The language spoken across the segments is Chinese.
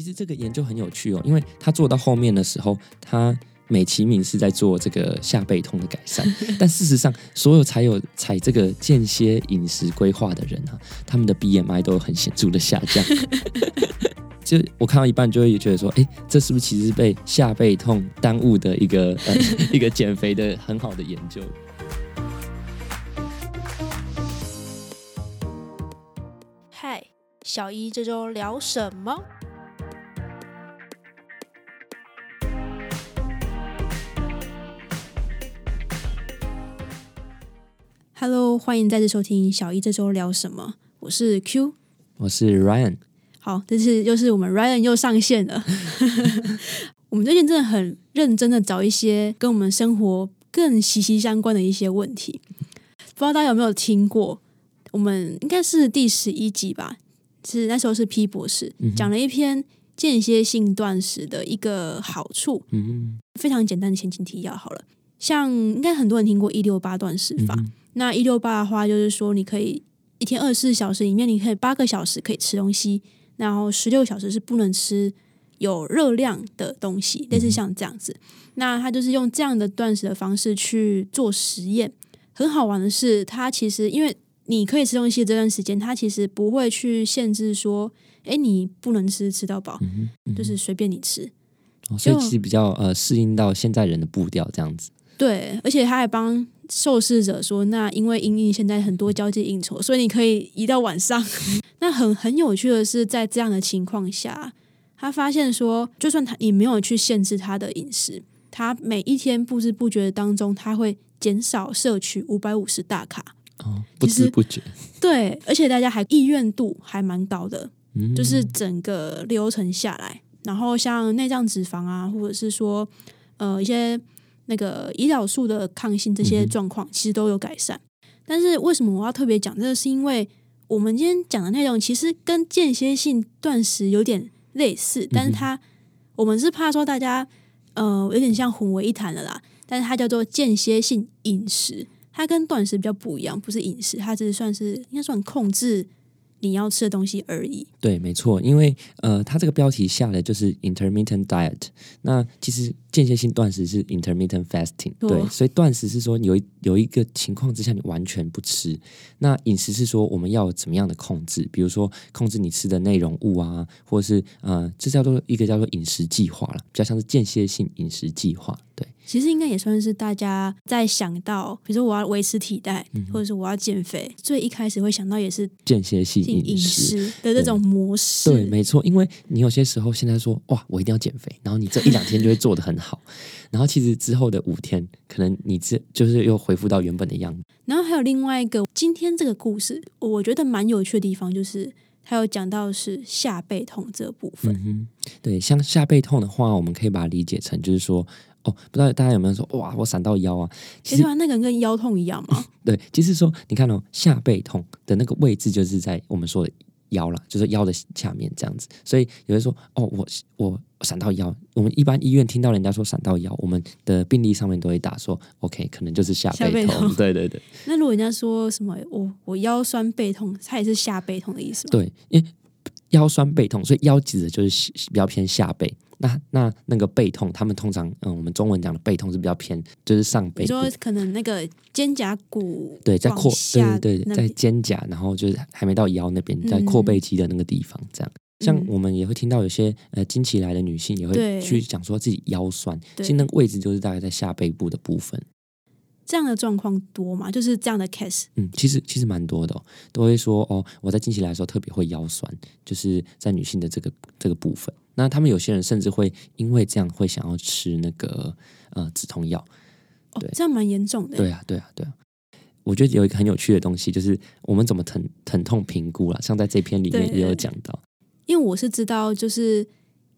其实这个研究很有趣哦，因为他做到后面的时候，他美其名是在做这个下背痛的改善，但事实上，所有才有采这个间歇饮食规划的人啊，他们的 BMI 都有很显著的下降。就我看到一半就会觉得说，哎，这是不是其实是被下背痛耽误的一个呃 一个减肥的很好的研究？嗨，小一这周聊什么？Hello，欢迎再次收听小一这周聊什么，我是 Q。我是 Ryan，好，这次又是我们 Ryan 又上线了。我们最近真的很认真的找一些跟我们生活更息息相关的一些问题。不知道大家有没有听过？我们应该是第十一集吧，是那时候是 P 博士嗯讲了一篇间歇性断食的一个好处，嗯非常简单的前情提要好了。像应该很多人听过一六八断食法，那一六八的话，就是说你可以一天二十四小时里面，你可以八个小时可以吃东西，然后十六小时是不能吃有热量的东西，类似像这样子。那他就是用这样的断食的方式去做实验。很好玩的是，他其实因为你可以吃东西的这段时间，他其实不会去限制说，哎，你不能吃吃到饱，嗯嗯就是随便你吃。哦所以其实比较呃适应到现在人的步调这样子。对，而且他还帮受试者说，那因为英英现在很多交际应酬，所以你可以移到晚上。那很很有趣的是，在这样的情况下，他发现说，就算他你没有去限制他的饮食，他每一天不知不觉当中，他会减少摄取五百五十大卡。哦，不知不觉，对，而且大家还意愿度还蛮高的，嗯就是整个流程下来，然后像内脏脂肪啊，或者是说呃一些那个胰岛素的抗性这些状况，其实都有改善。但是为什么我要特别讲这个？是因为我们今天讲的内容其实跟间歇性断食有点类似，但是它、我们是怕说大家呃有点像混为一谈了啦。但是它叫做间歇性饮食，它跟断食比较不一样，不是饮食，它只是算是应该算控制你要吃的东西而已。对，没错，因为呃，它这个标题下的就是 intermittent diet。那其实间歇性断食是 intermittent fasting，哦对，所以断食是说有一有一个情况之下你完全不吃。那饮食是说我们要怎么样的控制，比如说控制你吃的内容物啊，或者是呃，这叫做一个叫做饮食计划了，比较像是间歇性饮食计划。对，其实应该也算是大家在想到，比如说我要维持体态，或者是我要减肥，最一开始会想到也是间歇性饮饮食。的这种模式。对，没错，因为你有些时候现在说哇，我一定要减肥，然后你这一两天就会做得很好，然后其实之后的五天，可能你这就是又恢复到原本的样子。然后还有另外一个，今天这个故事我觉得蛮有趣的地方，就是他有讲到是下背痛这部分。嗯哼，对，像下背痛的话，我们可以把它理解成就是说，哦，不知道大家有没有说哇，我闪到腰啊？其实那个人跟腰痛一样嘛，对，其实说你看哦，下背痛的那个位置就是在我们说的腰了，就是腰的下面这样子。所以有人说哦，我我闪到腰，我们一般医院听到人家说闪到腰，我们的病历上面都会打说 OK，可能就是下下背痛。背痛对对对 那如果人家说什么我我腰酸背痛，它也是下背痛的意思吗？对，因为腰酸背痛，所以腰指的就是比较偏下背。那那那个背痛，他们通常嗯，我们中文讲的背痛是比较偏就是上背部。你说可能那个肩胛骨对，在往扩对下对对，在肩胛，然后就是还没到腰那边，在嗯阔背肌的那个地方，这样。像嗯我们也会听到有些呃经期来的女性也会去讲说自己腰酸，其实那个位置就是大概在下背部的部分。这样的状况多吗？就是这样的 case。嗯，其实其实蛮多的、哦，都会说哦，我在近期来的时候特别会腰酸，就是在女性的这个这个部分。那他们有些人甚至会因为这样会想要吃那个呃止痛药。这样蛮严重的。对啊，对啊，对啊。我觉得有一个很有趣的东西，就是我们怎么疼疼痛评估啦，像在这篇里面也有讲到。因为我是知道，就是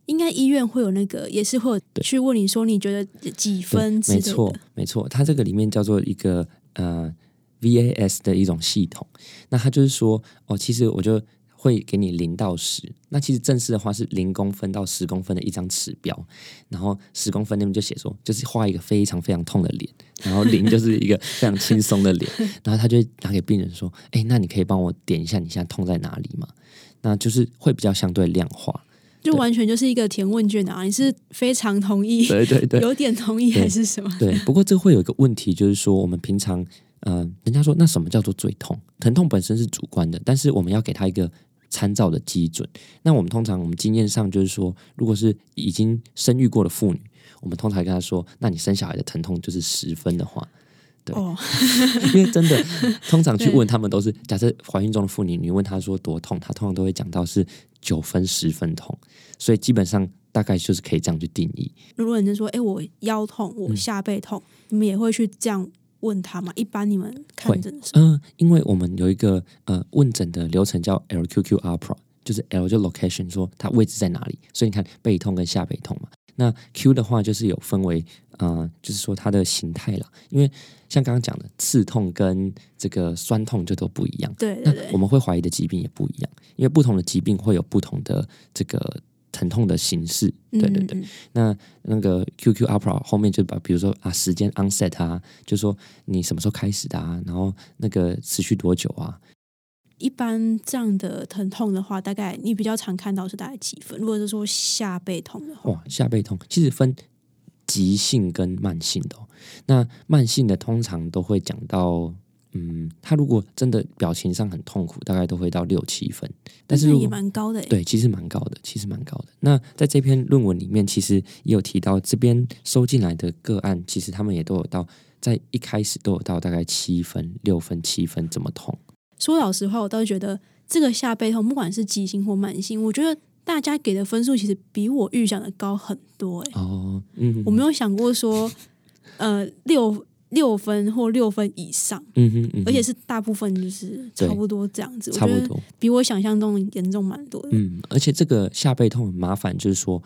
应该医院会有那个，也是会有对去问你说你觉得几分之类的。没错，没错，它这个里面叫做一个呃 VAS 的一种系统。那它就是说，哦，其实我就会给你零到十。那其实正式的话是零公分到十公分的一张尺标，然后十公分那边就写说，就是画一个非常非常痛的脸，然后零就是一个非常轻松的脸，然后他就会拿给病人说，哎，那你可以帮我点一下你现在痛在哪里吗？那就是会比较相对量化。就完全就是一个填问卷啊，你是非常同意，对对对，有点同意还是什么？对。不过这会有一个问题，就是说我们平常，呃，人家说那什么叫做最痛？疼痛本身是主观的，但是我们要给他一个参照的基准。那我们通常我们经验上就是说，如果是已经生育过的妇女，我们通常跟她说，那你生小孩的疼痛就是十分的话。对，因为真的，通常去 问他们都是假设怀孕中的妇女，你问她说多痛，她通常都会讲到是九分、十分痛，所以基本上大概就是可以这样去定义。如果人家说，哎，我腰痛，我下背痛，你们也会去这样问他吗？一般你们看诊的时候，嗯，因为我们有一个呃问诊的流程叫 LQQR，就是 L 就 location，说它位置在哪里，所以你看背痛跟下背痛嘛。那 Q 的话就是有分为，呃，就是说它的形态啦，因为像刚刚讲的刺痛跟这个酸痛就都不一样。对对对。我们会怀疑的疾病也不一样，因为不同的疾病会有不同的这个疼痛的形式。对对对。那那个 QQ Upper 后面就把，比如说啊，时间 onset 啊，就说你什么时候开始的啊，然后那个持续多久啊。一般这样的疼痛的话，大概你比较常看到是大概几分？如果是说下背痛的话，哇，下背痛其实分急性跟慢性的。那慢性的通常都会讲到，嗯，他如果真的表情上很痛苦，大概都会到六七分。但是也蛮高的，对，其实蛮高的，其实蛮高的。那在这篇论文里面，其实也有提到，这边收进来的个案，其实他们也都有到，在一开始都有到大概七分、六分、七分这么痛。说老实话，我倒是觉得这个下背痛，不管是急性或慢性，我觉得大家给的分数其实比我预想的高很多。哎，哦，嗯，我没有想过说，呃，六六分或六分以上，嗯哼，而且是大部分就是差不多这样子，差不多比我想象中严重蛮多的。嗯，而且这个下背痛很麻烦，就是说，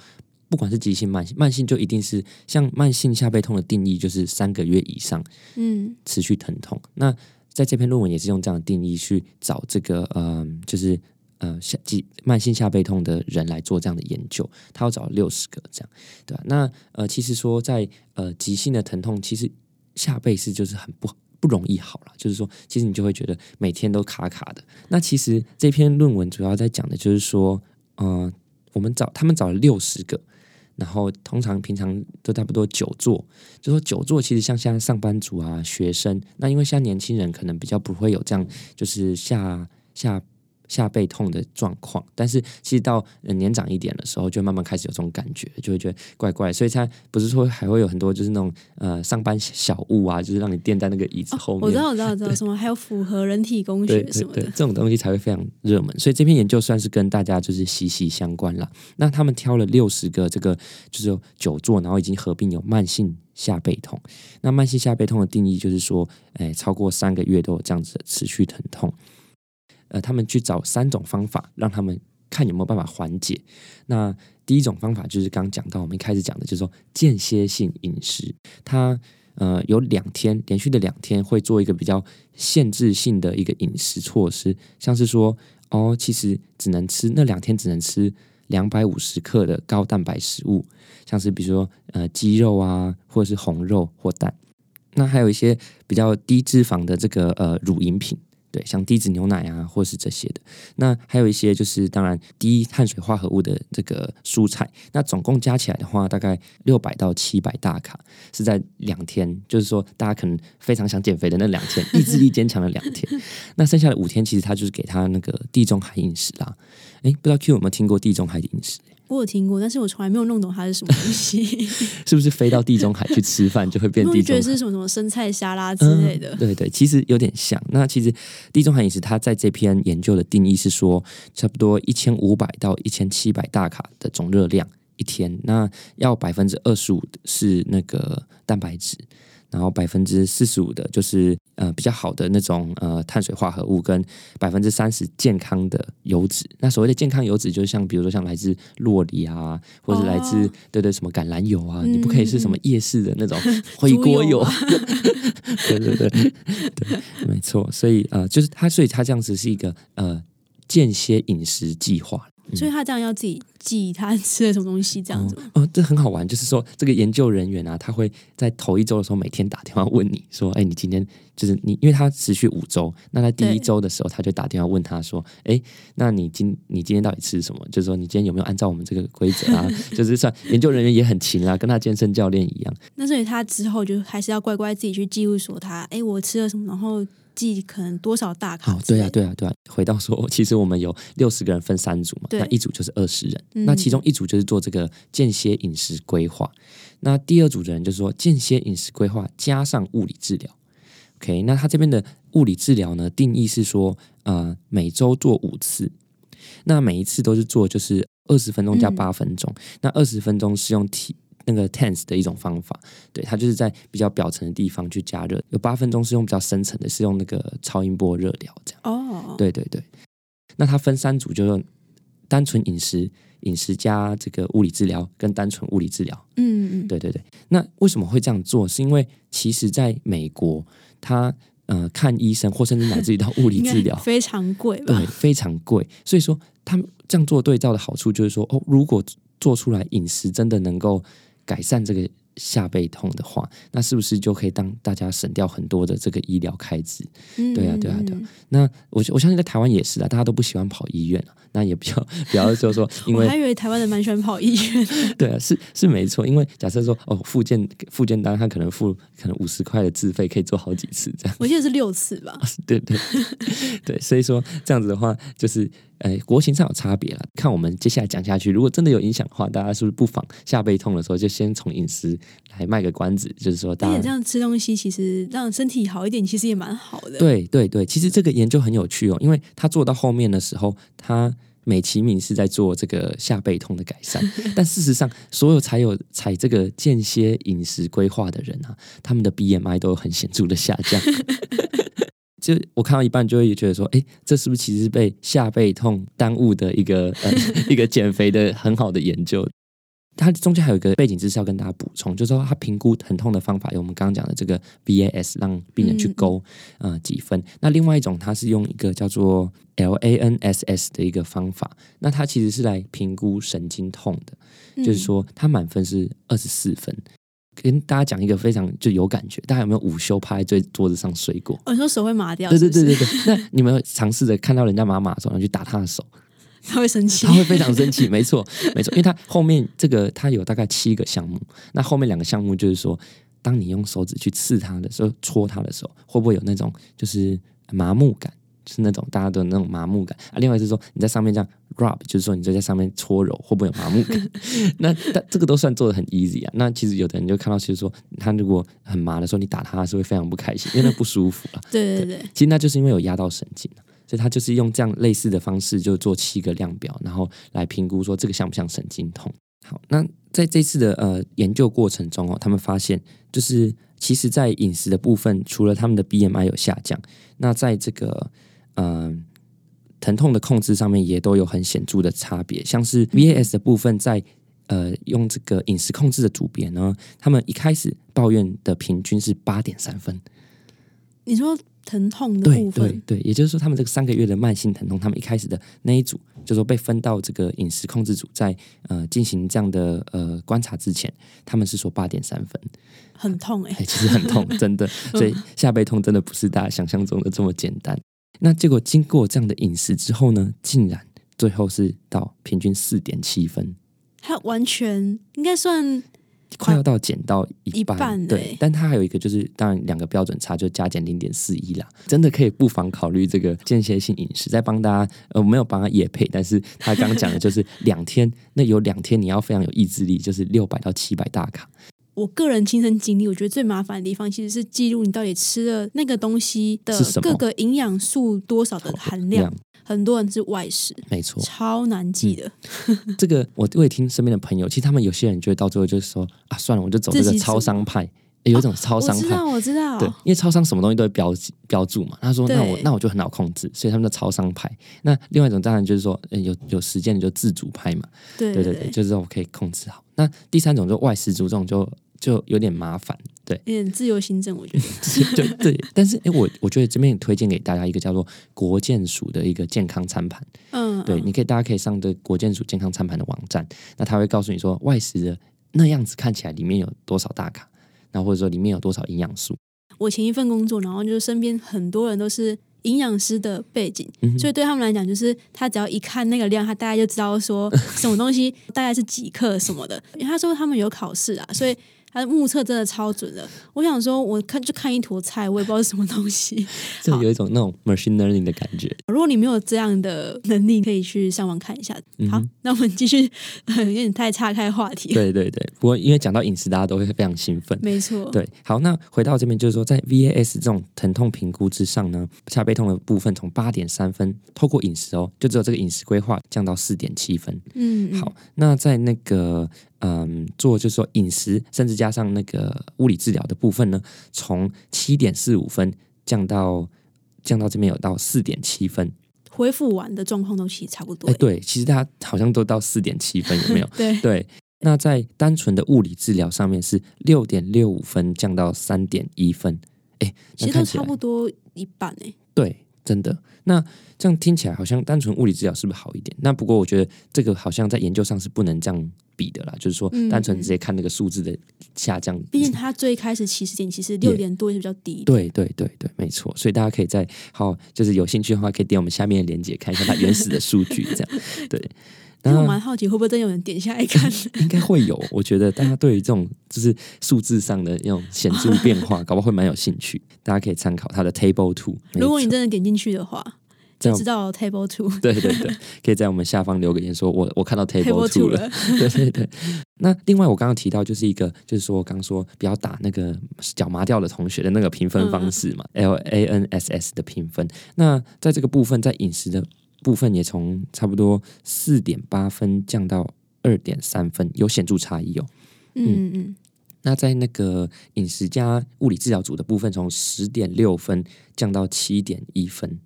不管是急性、慢性，慢性就一定是像慢性下背痛的定义，就是三个月以上，嗯，持续疼痛。那在这篇论文也是用这样的定义去找这个，嗯，就是呃下急慢性下背痛的人来做这样的研究，他要找六十个这样，对吧？那呃，其实说在呃急性的疼痛，其实下背是就是很不不容易好了，就是说，其实你就会觉得每天都卡卡的。那其实这篇论文主要在讲的就是说，呃，我们找他们找了六十个。然后通常平常都差不多久坐，就说久坐其实像现在上班族啊、学生，那因为现在年轻人可能比较不会有这样，就是下下。下背痛的状况，但是其实到年长一点的时候，就慢慢开始有这种感觉，就会觉得怪怪。所以它不是说还会有很多就是那种呃上班小物啊，就是让你垫在那个椅子后面。我知道，我知道，知道什么还有符合人体工学什么的这种东西才会非常热门。所以这篇研究算是跟大家就是息息相关了。那他们挑了六十个这个就是久坐，然后已经合并有慢性下背痛。那慢性下背痛的定义就是说，哎，超过三个月都有这样子的持续疼痛。呃，他们去找三种方法，让他们看有没有办法缓解。那第一种方法就是刚讲到，我们一开始讲的，就是说间歇性饮食。它呃有两天连续的两天会做一个比较限制性的一个饮食措施，像是说哦，其实只能吃那两天只能吃两百五十克的高蛋白食物，像是比如说呃鸡肉啊，或者是红肉或蛋。那还有一些比较低脂肪的这个呃乳饮品。对，像低脂牛奶啊，或是这些的。那还有一些就是，当然低碳水化合物的这个蔬菜。那总共加起来的话，大概六百到七百大卡，是在两天。就是说，大家可能非常想减肥的那两天，意志力坚强的两天。那剩下的五天，其实他就是给他那个地中海饮食啦。哎，不知道 Q 有没有听过地中海饮食？我有听过，但是我从来没有弄懂它是什么东西。是不是飞到地中海去吃饭就会变 地中？觉得是什么什么生菜沙拉之类的？对对，其实有点像。那其实地中海饮食，它在这篇研究的定义是说，差不多一千五百到一千七百大卡的总热量一天，那要百分之二十五是那个蛋白质。然后百分之四十五的就是呃比较好的那种呃碳水化合物，跟百分之三十健康的油脂。那所谓的健康油脂，就是像比如说像来自洛梨啊，或者来自对对什么橄榄油啊，你不可以是什么夜市的那种 回锅油。对对对 对，没错。所以呃，就是它，所以它这样子是一个呃间歇饮食计划。所以他这样要自己记他吃了什么东西，这样子。哦，这很好玩，就是说这个研究人员啊，他会在头一周的时候每天打电话问你说，哎，你今天就是你，因为他持续五周，那在第一周的时候，他就打电话问他说，哎，那你今你今天到底吃什么？就是说你今天有没有按照我们这个规则啊？就是算研究人员也很勤啊，跟他健身教练一样。那所以他之后就还是要乖乖自己去记录说他，哎，我吃了什么，然后。记可能多少大卡？对啊，对啊，对啊。回到说，其实我们有六十个人分三组嘛，那一组就是二十人。那其中一组就是做这个间歇饮食规划，那第二组的人就是说间歇饮食规划加上物理治疗。OK，那他这边的物理治疗呢，定义是说，呃，每周做五次，那每一次都是做就是二十分钟加八分钟，那二十分钟是用体。那个 tense 的一种方法，对，它就是在比较表层的地方去加热。有八分钟是用比较深层的，是用那个超音波热疗这样。哦，对对对。那它分三组，就是单纯饮食、饮食加这个物理治疗跟单纯物理治疗。嗯嗯，对对对。那为什么会这样做？是因为其实在美国，它呃看医生或甚至乃至于到物理 治疗非常贵，对，非常贵。所以说他们这样做对照的好处就是说，哦，如果做出来饮食真的能够。改善这个下背痛的话，那是不是就可以当大家省掉很多的这个医疗开支？对啊，对啊，对。那我我相信在台湾也是啊，大家都不喜欢跑医院啊。那也比较比较就是说，因为我还以为台湾人蛮喜欢跑医院。对啊，是是没错。因为假设说哦，复健复健单他可能付可能五十块的自费，可以做好几次这样。我记得是六次吧？对对对，所以说这样子的话，就是。呃，国情上有差别了。看我们接下来讲下去，如果真的有影响的话，大家是不是不妨下背痛的时候就先从饮食来卖个关子？就是说，大家这样吃东西，其实让身体好一点，其实也蛮好的。对对对，其实这个研究很有趣哦，因为他做到后面的时候，他美其名是在做这个下背痛的改善，但事实上，所有才有采这个间歇饮食规划的人啊，他们的 BMI 都有很显著的下降。就我看到一半，就会觉得说，哎，这是不是其实是被下背痛耽误的一个呃 一个减肥的很好的研究？它中间还有一个背景知识要跟大家补充，就是说它评估疼痛的方法有我们刚刚讲的这个 VAS，让病人去勾啊几分。那另外一种，它是用一个叫做 LANSS 的一个方法，那它其实是来评估神经痛的，就是说它满分是二十四分。跟大家讲一个非常就有感觉，大家有没有午休趴在桌桌子上睡过？我说手会麻掉。对对对对对。那你们尝试着看到人家麻麻的时候，去打他的手，他会生气，他会非常生气。没错没错，因为他后面这个他有大概七个项目，那后面两个项目就是说，当你用手指去刺他的时候，戳他的时候，会不会有那种就是麻木感？是那种大家都有那种麻木感啊。另外是说你在上面这样 rub，就是说你就在上面搓揉，会不会有麻木感？那但这个都算做的很 easy 啊。那其实有的人就看到，其实说他如果很麻的时候，你打他是会非常不开心，因为那不舒服啊。对对对，其实那就是因为有压到神经所以他就是用这样类似的方式，就做七个量表，然后来评估说这个像不像神经痛。好，那在这次的呃研究过程中哦，他们发现就是其实在饮食的部分，除了他们的 BMI 有下降，那在这个嗯，疼痛的控制上面也都有很显著的差别。像是 VAS 的部分，在呃用这个饮食控制的组别呢，他们一开始抱怨的平均是八点三分。你说疼痛的部分，对对，也就是说，他们这个三个月的慢性疼痛，他们一开始的那一组，就说被分到这个饮食控制组，在呃进行这样的呃观察之前，他们是说八点三分，很痛哎，其实很痛，真的，所以下背痛真的不是大家想象中的这么简单。那结果经过这样的饮食之后呢，竟然最后是到平均四点七分，它完全应该算快要到减到一半，对。但它还有一个就是，当然两个标准差就加减零点四一啦，真的可以不妨考虑这个间歇性饮食。再帮大家，呃，没有帮他也配，但是他刚刚讲的就是两天，那有两天你要非常有意志力，就是六百到七百大卡。我个人亲身经历，我觉得最麻烦的地方其实是记录你到底吃了那个东西的各个营养素多少的含量。很多人是外食，没错，超难记的。这个我我也听身边的朋友，其实他们有些人就会到最后就是说啊，算了，我就走这个超商派。有一种超商派，我知道，我知道。对，因为超商什么东西都会标标注嘛。他说，那我那我就很好控制，所以他们的超商派。那另外一种当然就是说，有有时间你就自主派嘛。对对对，就是我可以控制好。那第三种就外食族，这种就。就有点麻烦，对，有点自由行政，我觉得，对对。但是，哎，我我觉得这边推荐给大家一个叫做国健署的一个健康餐盘，嗯，对，你可以大家可以上这国健署健康餐盘的网站，那他会告诉你说外食的那样子看起来里面有多少大卡，那或者说里面有多少营养素。我前一份工作，然后就是身边很多人都是营养师的背景，嗯所以对他们来讲，就是他只要一看那个量，他大概就知道说什么东西大概是几克什么的。因为他说他们有考试啊，所以他的目测真的超准的。我想说，我看就看一坨菜，我也不知道是什么东西。就有一种那种 machine learning 的感觉。如果你没有这样的能力，可以去上网看一下。好嗯，那我们继续，有点太岔开话题了。对对对，不过因为讲到饮食，大家都会非常兴奋。没错，对，好，那回到这边就是说，在 VAS 这种疼痛评估之上呢，下背痛的部分从八点三分，透过饮食哦，就只有这个饮食规划降到四点七分。嗯，嗯好，那在那个嗯，做就是说饮食，甚至加上那个物理治疗的部分呢，从七点四五分降到降到这边有到四点七分。恢复完的状况都其实差不多哎，。对，其实他好像都到四点七分，有没有？对，对。那在单纯的物理治疗上面是六点六五分降到三点一分，哎，其实都差不多一半诶、对，真的。那这样听起来好像单纯物理治疗是不是好一点？那不过我觉得这个好像在研究上是不能这样比的啦，就是说嗯单纯直接看那个数字的下降。毕竟它最开始起始点其实六点多是比较低的。对对对对，没错。所以大家可以在好，就是有兴趣的话，可以点我们下面的链接看一下它原始的数据，这样对。但我那蛮好奇，会不会真有人点下来看？应该会有，我觉得大家对于这种就是数字上的那种显著变化，搞不好会蛮有兴趣。大家可以参考它的 Table Two。如果你真的点进去的话，就知道 Table Two 对对对，可以在我们下方留个言说，我我看到 Table Two 了。了。对对对。那另外我刚刚提到就是一个，就是说刚刚说不要打那个脚麻掉的同学的那个评分方式嘛、l A N S S 的评分。那在这个部分，在饮食的部分也从差不多四点八分降到二点三分，有显著差异哦。嗯嗯，那在那个饮食加物理治疗组的部分，从十点六分降到七点一分，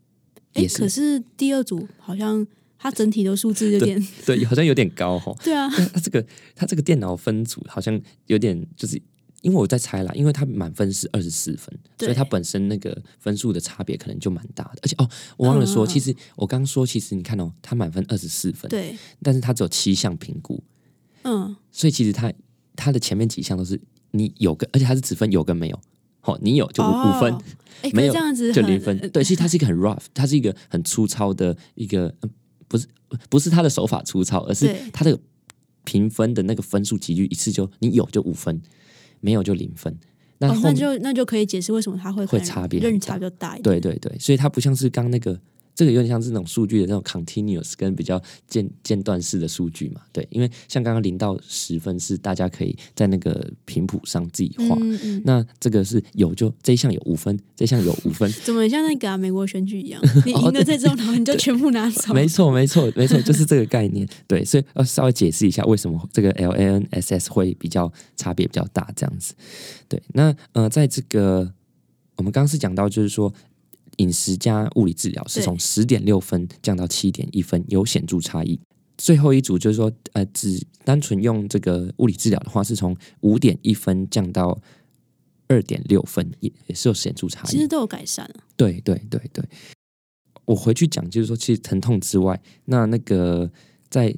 哎、可是第二组好像它整体的数字有点，对，好像有点高哈、哦。对啊，它这个它这个电脑分组好像有点就是。因为我在猜啦，因为它满分是二十四分，所以它本身那个分数的差别可能就蛮大的。而且哦，我忘了说，其实我刚说，其实你看哦，它满分二十四分，对，但是它只有七项评估，嗯，所以其实它它的前面几项都是你有跟，而且它是只分有跟没有。好、你有就五五、分，没有这样子就零分。对，其实它是一个很 rough，它是一个很粗糙的一个，呃不是不是他的手法粗糙，而是对。他的评分的那个分数几率一次就你有就五分，没有就零分。那哦，那就那就可以解释为什么它会会差别很认差比较大一点。对对对，所以它不像是刚那个。这个有点像是那种数据的那种 continuous 跟比较间间断式的数据嘛，对，因为像刚刚零到十分是大家可以在那个频谱上自己画，嗯嗯，那这个是有就这一项有五分，这一项有五分，怎么像那个、啊、美国选举一样？你赢了这种，然后你就全部拿走。哦 没错，没错，没错，就是这个概念。对，所以要稍微解释一下为什么这个 L A N S S 会比较差别比较大这样子。对，那呃，在这个我们刚刚是讲到，就是说饮食加物理治疗是从十点六分降到七点一分，有显著差异。最后一组就是说，呃，只单纯用这个物理治疗的话，是从五点一分降到二点六分，也也是有显著差异。其实都有改善啊。对对对对，我回去讲，就是说，其实疼痛之外，那那个在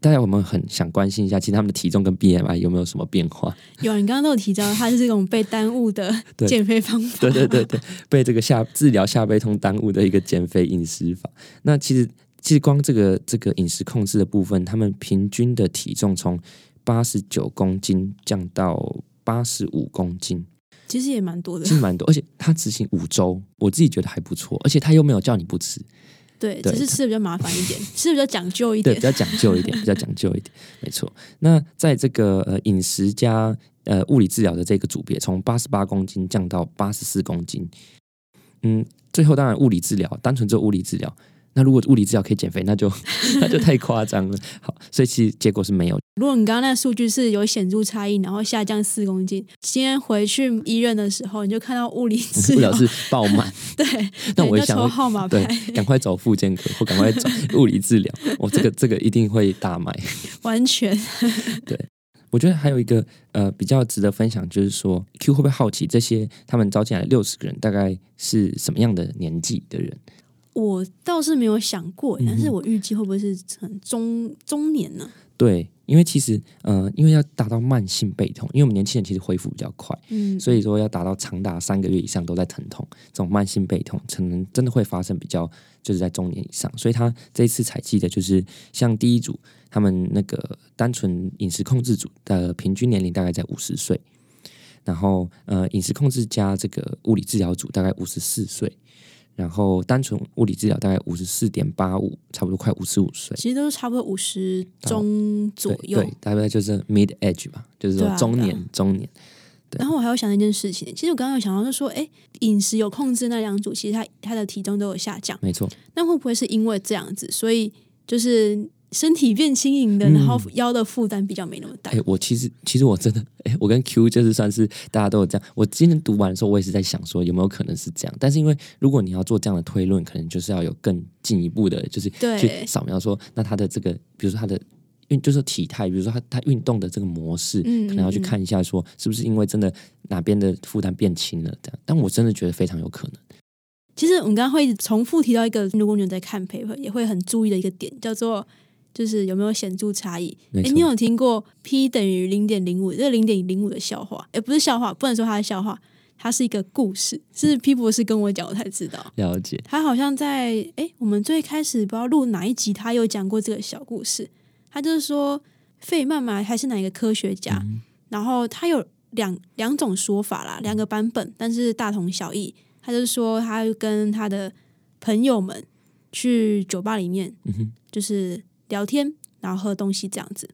大家我们很想关心一下，其实他们的体重跟 BMI 有没有什么变化？有，你刚刚都有提到，它是这种被耽误的 对减肥方法。对对对对，被这个下治疗下背痛耽误的一个减肥饮食法。那其实其实光这个这个饮食控制的部分，他们平均的体重从八十九公斤降到八十五公斤，其实也蛮多的其。实蛮多，而且他执行五周，我自己觉得还不错，而且他又没有叫你不吃。对，只是吃的比较麻烦一点，吃的比较讲究一点对，点比。较讲究一点，比较讲究一点，没错。那在这个呃饮食加呃物理治疗的这个组别，从八十八公斤降到八十四公斤，嗯，最后当然物理治疗，单纯做物理治疗。那如果物理治疗可以减肥，那就 那就太夸张了。好，所以其实结果是没有。如果你刚刚那个数据是有显著差异，然后下降四公斤，今天回去医院的时候，你就看到物理治疗是爆满，对，那我也想对你就抽号码对牌，，赶快走复健科或赶快走 物理治疗。我这个这个一定会大卖。完全对我觉得还有一个呃比较值得分享，就是说 Q 会不会好奇这些他们招进来六十个人大概是什么样的年纪的人？我倒是没有想过，但是我预计会不会是很中中年呢？对，因为其实呃，因为要达到慢性背痛，因为我们年轻人其实恢复比较快，嗯，所以说要达到长达三个月以上都在疼痛，这种慢性背痛可能真的会发生比较就是在中年以上，所以他这一次采集的就是像第一组他们那个单纯饮食控制组的平均年龄大概在五十岁，然后呃饮食控制加这个物理治疗组大概五十四岁。然后单纯物理治疗大概五十四点八五，差不多快五十五岁，其实都是差不多五十中左右，对，大概就是 mid age 吧，就是说中年中年。然后我还有想到一件事情，其实我刚刚有想到，就说，哎，饮食有控制那两组，其实他他的体重都有下降，没错。那会不会是因为这样子，所以就是？身体变轻盈的，然后腰的负担比较没那么大。哎，我其实其实我真的，哎，我跟 Q 就是算是大家都有这样。我今天读完的时候，我也是在想说有没有可能是这样。但是因为如果你要做这样的推论，可能就是要有更进一步的，就是去扫描说，那他的这个，比如说他的运，就是体态，比如说他他运动的这个模式，可能要去看一下，说是不是因为真的哪边的负担变轻了这样。但我真的觉得非常有可能。其实我们刚刚会重复提到一个，如果你在看 paper，也会很注意的一个点，叫做。就是有没有显著差异？哎，你有听过 p 等于零点零五这零点零五的笑话？哎，不是笑话，不能说它是笑话，它是一个故事。是 P 博士跟我讲，我才知道。了解。他好像在哎，我们最开始不知道录哪一集，他有讲过这个小故事。他就是说，费曼嘛，还是哪一个科学家？然后他有两两种说法啦，两个版本，但是大同小异。他就是说，他跟他的朋友们去酒吧里面，就是。聊天，然后喝东西这样子。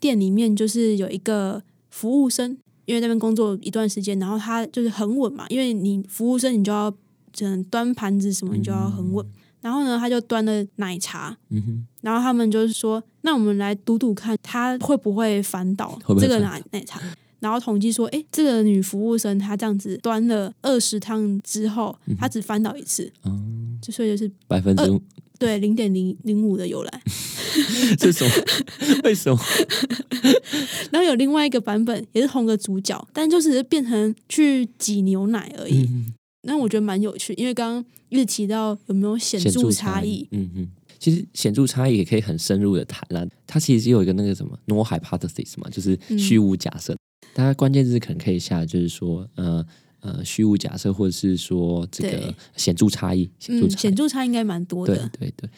店里面就是有一个服务生，因为那边工作一段时间，然后他就是很稳嘛。因为你服务生，你就要嗯端盘子什么，你就要很稳。然后呢，他就端了奶茶，然后他们就是说：“那我们来赌赌看，他会不会翻倒这个奶奶茶？”然后统计说：“哎，这个女服务生她这样子端了二十趟之后，她只翻倒一次，就所以就是百分之。”对，零点零零五的由来，这什么？为什么？然后有另外一个版本，也是同个主角，但就是变成去挤牛奶而已。那我觉得蛮有趣，因为刚刚一直提到有没有显著差异？嗯嗯，其实显著差异也可以很深入的谈了。它其实有一个那个什么 no hypothesis 嘛，就是虚无假设。大家关键字可能可以下，就是说呃。呃，虚无假设，或者是说这个显著差异，嗯，显著差应该蛮多的。对对对，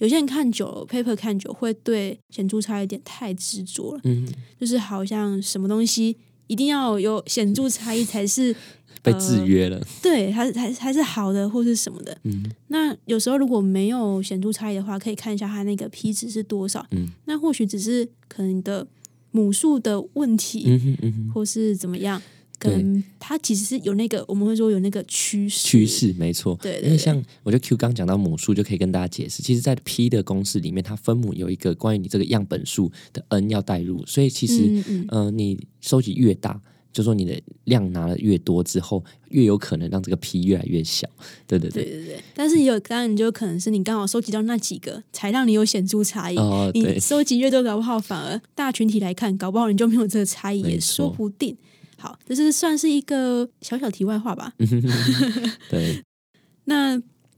有些人看久了，paper 看久，会对显著差有点太执着了。嗯，就是好像什么东西一定要有显著差异才是 被制约了。对，还是还还是好的，或是什么的。嗯，那有时候如果没有显著差异的话，可以看一下它那个 p 值是多少。嗯，那或许只是可能的母数的问题，嗯哼嗯哼，或是怎么样。跟它其实是有那个，我们会说有那个趋势，趋势没错。对，因为像我觉得 Q 刚讲到母数，就可以跟大家解释，其实，在 P 的公式里面，它分母有一个关于你这个样本数的 n 要代入，所以其实，嗯，你收集越大，就说你的量拿的越多之后，越有可能让这个 P 越来越小。对对对对对。但是也有当然，就可能是你刚好收集到那几个，才让你有显著差异。哦，你收集越多，搞不好反而大群体来看，搞不好你就没有这个差异，也说不定。好，这是算是一个小小题外话吧。对，那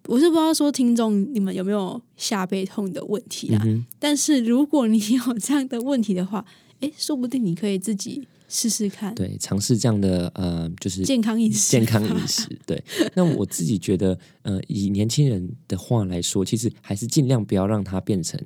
我是不知道说听众你们有没有下背痛的问题啊？但是如果你有这样的问题的话，哎，说不定你可以自己试试看，对，尝试这样的呃，就是健康饮食，健康饮食。对，那我自己觉得，呃，以年轻人的话来说，其实还是尽量不要让它变成。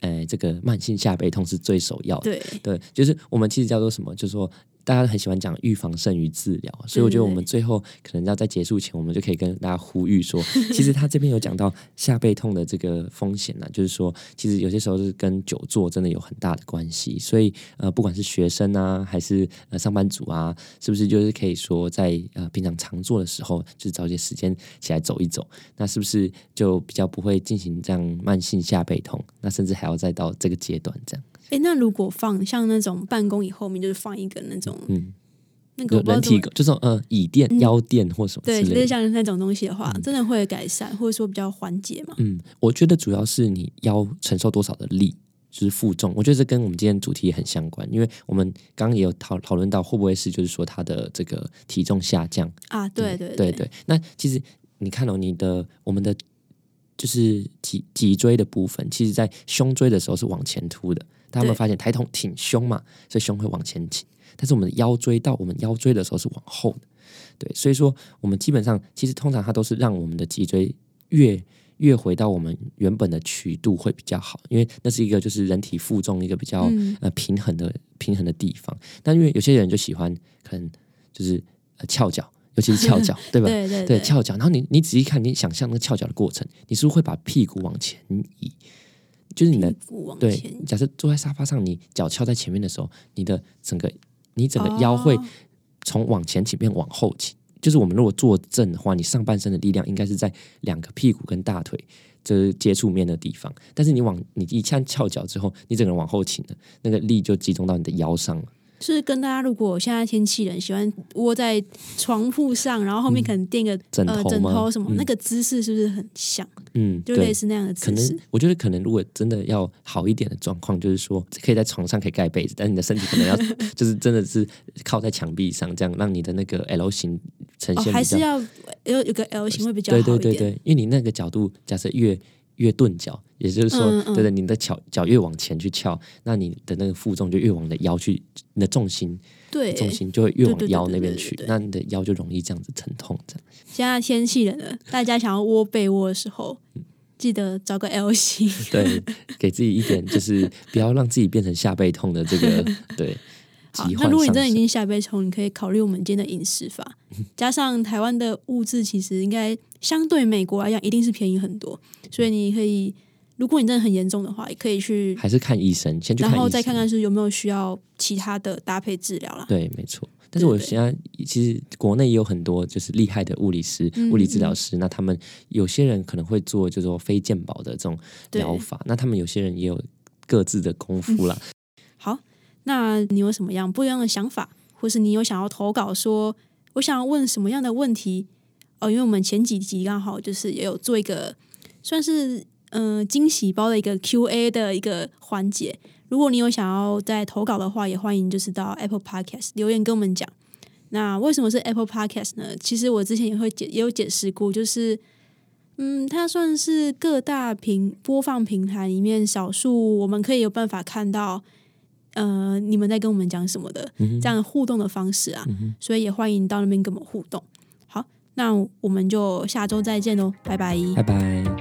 呃，这个慢性下背痛是最首要的。对对，就是我们其实叫做什么？就是说。大家很喜欢讲预防胜于治疗，所以我觉得我们最后可能要在结束前，我们就可以跟大家呼吁说，其实他这边有讲到下背痛的这个风险呢，就是说，其实有些时候是跟久坐真的有很大的关系。所以呃，不管是学生啊，还是呃上班族啊，是不是就是可以说在呃平常常坐的时候，就是找些时间起来走一走，那是不是就比较不会进行这样慢性下背痛？那甚至还要再到这个阶段这样。哎，那如果放像那种办公椅后面，就是放一个那种，嗯，那个人体就是呃椅垫、腰垫或什么，对，就是像那种东西的话，真的会改善，或者说比较缓解嘛？嗯，我觉得主要是你腰承受多少的力，就是负重。我觉得这跟我们今天主题也很相关，因为我们刚刚也有讨讨论到，会不会是就是说他的这个体重下降啊？对对对对。那其实你看到你的我们的。就是脊脊椎的部分，其实在胸椎的时候是往前凸的。大家有没有对发现抬头挺胸嘛，所以胸会往前倾。但是我们的腰椎到我们腰椎的时候是往后的，对，所以说我们基本上其实通常它都是让我们的脊椎越越回到我们原本的曲度会比较好，因为那是一个就是人体负重一个比较、嗯呃平衡的平衡的地方。但因为有些人就喜欢可能就是呃翘脚，尤其是翘脚，对吧？对对对，翘脚。然后你你仔细看，你想象那个翘脚的过程，你是不是会把屁股往前移？就是你的对，假设坐在沙发上，你脚翘在前面的时候，你的整个你整个腰会哦从往前倾变往后倾。就是我们如果坐正的话，你上半身的力量应该是在两个屁股跟大腿这接触面的地方，但是你往你一下翘脚之后，你整个人往后倾了，那个力就集中到你的腰上了。就是跟大家，如果现在天气冷，喜欢窝在床铺上，然后后面可能垫个、呃枕枕头什么，嗯那个姿势是不是很像？嗯，对就类似那样的可姿势能。我觉得可能如果真的要好一点的状况，就是说可以在床上可以盖被子，但你的身体可能要 就是真的是靠在墙壁上，这样让你的那个 L 型呈哦，现还是要有有个 L 型会比较对好一点。对对对，因为你那个角度假设越越钝角，也就是说，嗯嗯对对，你的脚脚越往前去翘，那你的那个负重就越往你的腰去，你的重心对重心就会越往腰那边去那你的腰就容易这样子疼痛，这样。现在天气冷了，大家想要窝被窝的时候，记得找个 L 型。对，给自己一点就是不要让自己变成下背痛的这个 对。好，那如果你真的已经下背痛，你可以考虑我们今天的饮食法，加上台湾的物质其实应该相对美国来讲一定是便宜很多，所以你可以，如果你真的很严重的话，也可以去，还是看医生，先去看，然后再看看是有没有需要其他的搭配治疗啦。对，没错。但是我对现在其实国内也有很多就是厉害的物理师、嗯物理治疗师，那他们有些人可能会做就是说非健保的这种疗法，那他们有些人也有各自的功夫啦。那你有什么样不一样的想法，或是你有想要投稿说，我想要问什么样的问题？哦，因为我们前几集刚好就是也有做一个算是嗯、惊喜包的一个 Q&A 的一个环节。如果你有想要再投稿的话，也欢迎就是到 Apple Podcast 留言跟我们讲。那为什么是 Apple Podcast 呢？其实我之前也会解也有解释过，就是嗯，它算是各大平播放平台里面少数我们可以有办法看到，呃，你们在跟我们讲什么的、嗯这样互动的方式啊，所以也欢迎到那边跟我们互动。好，那我们就下周再见喽，拜拜拜拜。